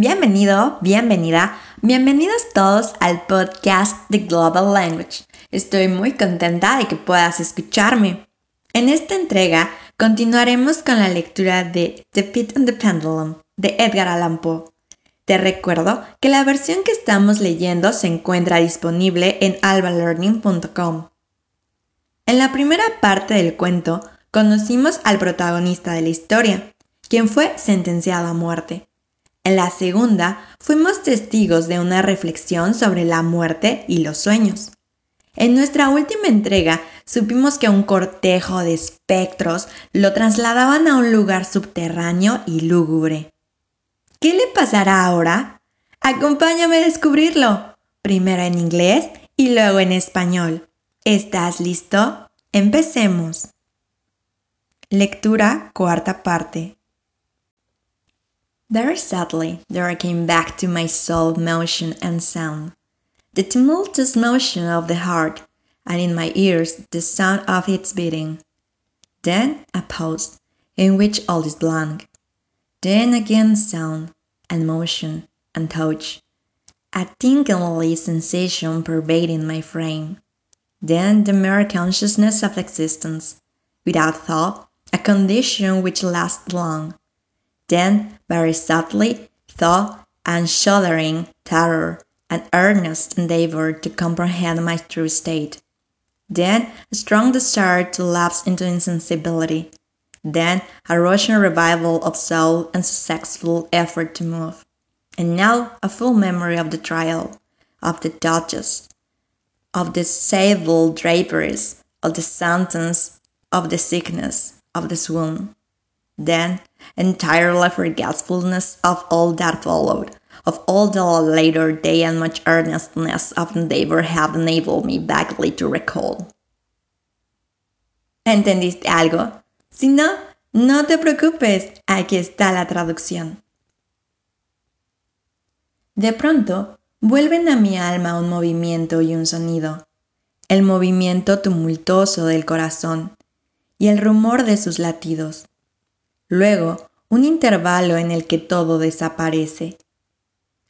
Bienvenido, bienvenida, bienvenidos todos al podcast The Global Language. Estoy muy contenta de que puedas escucharme. En esta entrega continuaremos con la lectura de The Pit and the Pendulum de Edgar Allan Poe. Te recuerdo que la versión que estamos leyendo se encuentra disponible en albalearning.com. En la primera parte del cuento conocimos al protagonista de la historia, quien fue sentenciado a muerte. En la segunda, fuimos testigos de una reflexión sobre la muerte y los sueños. En nuestra última entrega, supimos que un cortejo de espectros lo trasladaban a un lugar subterráneo y lúgubre. ¿Qué le pasará ahora? Acompáñame a descubrirlo, primero en inglés y luego en español. ¿Estás listo? Empecemos. Lectura cuarta parte. Very sadly there came back to my soul motion and sound, the tumultuous motion of the heart, and in my ears the sound of its beating. Then a pause, in which all is blank. Then again sound, and motion, and touch, a tingly sensation pervading my frame. Then the mere consciousness of existence, without thought, a condition which lasts long then, very subtly, thought and shuddering terror, an earnest endeavor to comprehend my true state. Then, a strong desire to lapse into insensibility. Then, a rushing revival of soul and successful effort to move. And now, a full memory of the trial, of the judges, of the sable draperies, of the sentence, of the sickness, of the swoon. Then, entire forgetfulness of all that followed, of all the later day and much earnestness of endeavor have enabled me vaguely to recall. ¿Entendiste algo? Si no, no te preocupes, aquí está la traducción. De pronto, vuelven a mi alma un movimiento y un sonido, el movimiento tumultuoso del corazón y el rumor de sus latidos Luego, un intervalo en el que todo desaparece.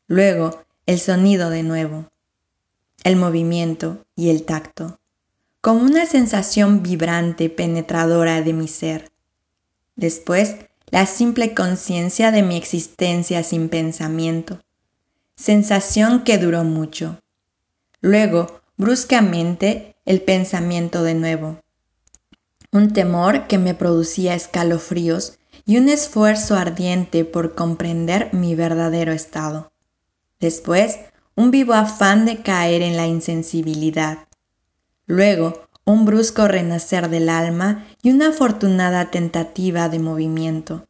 Luego, el sonido de nuevo. El movimiento y el tacto. Como una sensación vibrante penetradora de mi ser. Después, la simple conciencia de mi existencia sin pensamiento. Sensación que duró mucho. Luego, bruscamente, el pensamiento de nuevo. Un temor que me producía escalofríos y un esfuerzo ardiente por comprender mi verdadero estado. Después, un vivo afán de caer en la insensibilidad. Luego, un brusco renacer del alma y una afortunada tentativa de movimiento.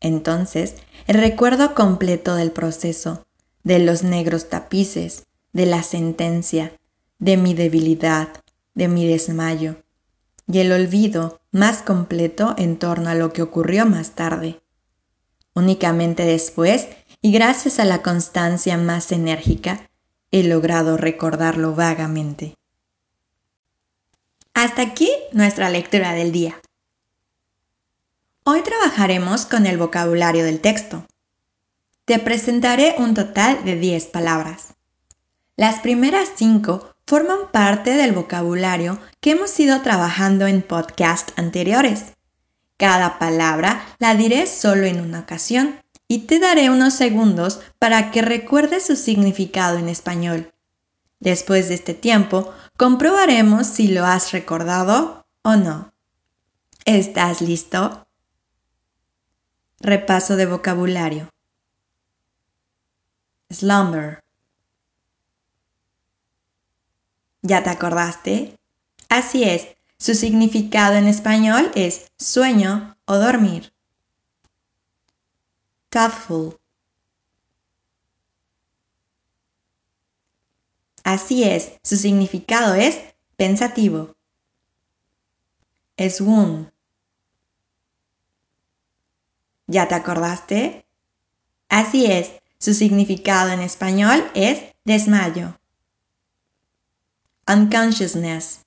Entonces, el recuerdo completo del proceso, de los negros tapices, de la sentencia, de mi debilidad, de mi desmayo, y el olvido más completo en torno a lo que ocurrió más tarde. Únicamente después, y gracias a la constancia más enérgica, he logrado recordarlo vagamente. Hasta aquí nuestra lectura del día. Hoy trabajaremos con el vocabulario del texto. Te presentaré un total de 10 palabras. Las primeras 5 forman parte del vocabulario que hemos ido trabajando en podcasts anteriores. Cada palabra la diré solo en una ocasión y te daré unos segundos para que recuerdes su significado en español. Después de este tiempo, comprobaremos si lo has recordado o no. ¿Estás listo? Repaso de vocabulario. Slumber ¿Ya te acordaste? Así es, su significado en español es sueño o dormir. Thoughtful. Así es, su significado es pensativo. Swoon. ¿Ya te acordaste? Así es, su significado en español es desmayo. Unconsciousness.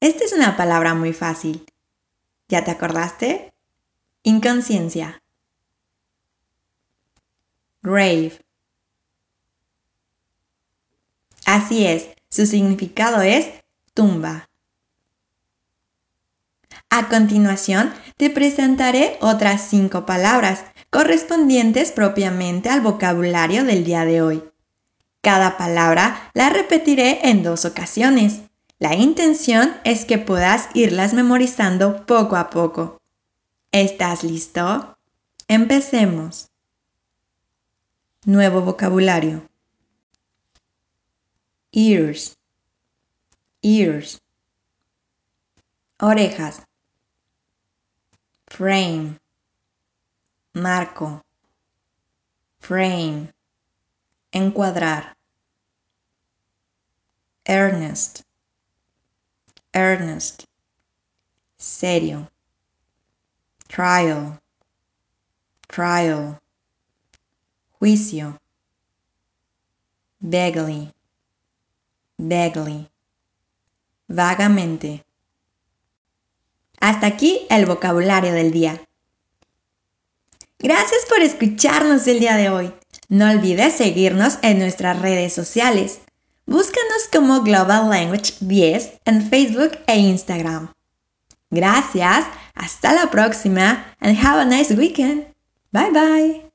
Esta es una palabra muy fácil. ¿Ya te acordaste? Inconsciencia. grave. Así es, su significado es tumba. A continuación, te presentaré otras cinco palabras correspondientes propiamente al vocabulario del día de hoy. Cada palabra la repetiré en dos ocasiones. La intención es que puedas irlas memorizando poco a poco. ¿Estás listo? Empecemos. Nuevo vocabulario. Ears. Ears. Orejas. Frame. Marco. Frame. Encuadrar. Earnest. Earnest. Serio. Trial. Trial. Juicio. Vaguely. Vaguely. Vagamente. Hasta aquí el vocabulario del día. Gracias por escucharnos el día de hoy. No olvides seguirnos en nuestras redes sociales. Búscanos como Global Language 10 en Facebook e Instagram. Gracias, hasta la próxima and have a nice weekend. Bye bye.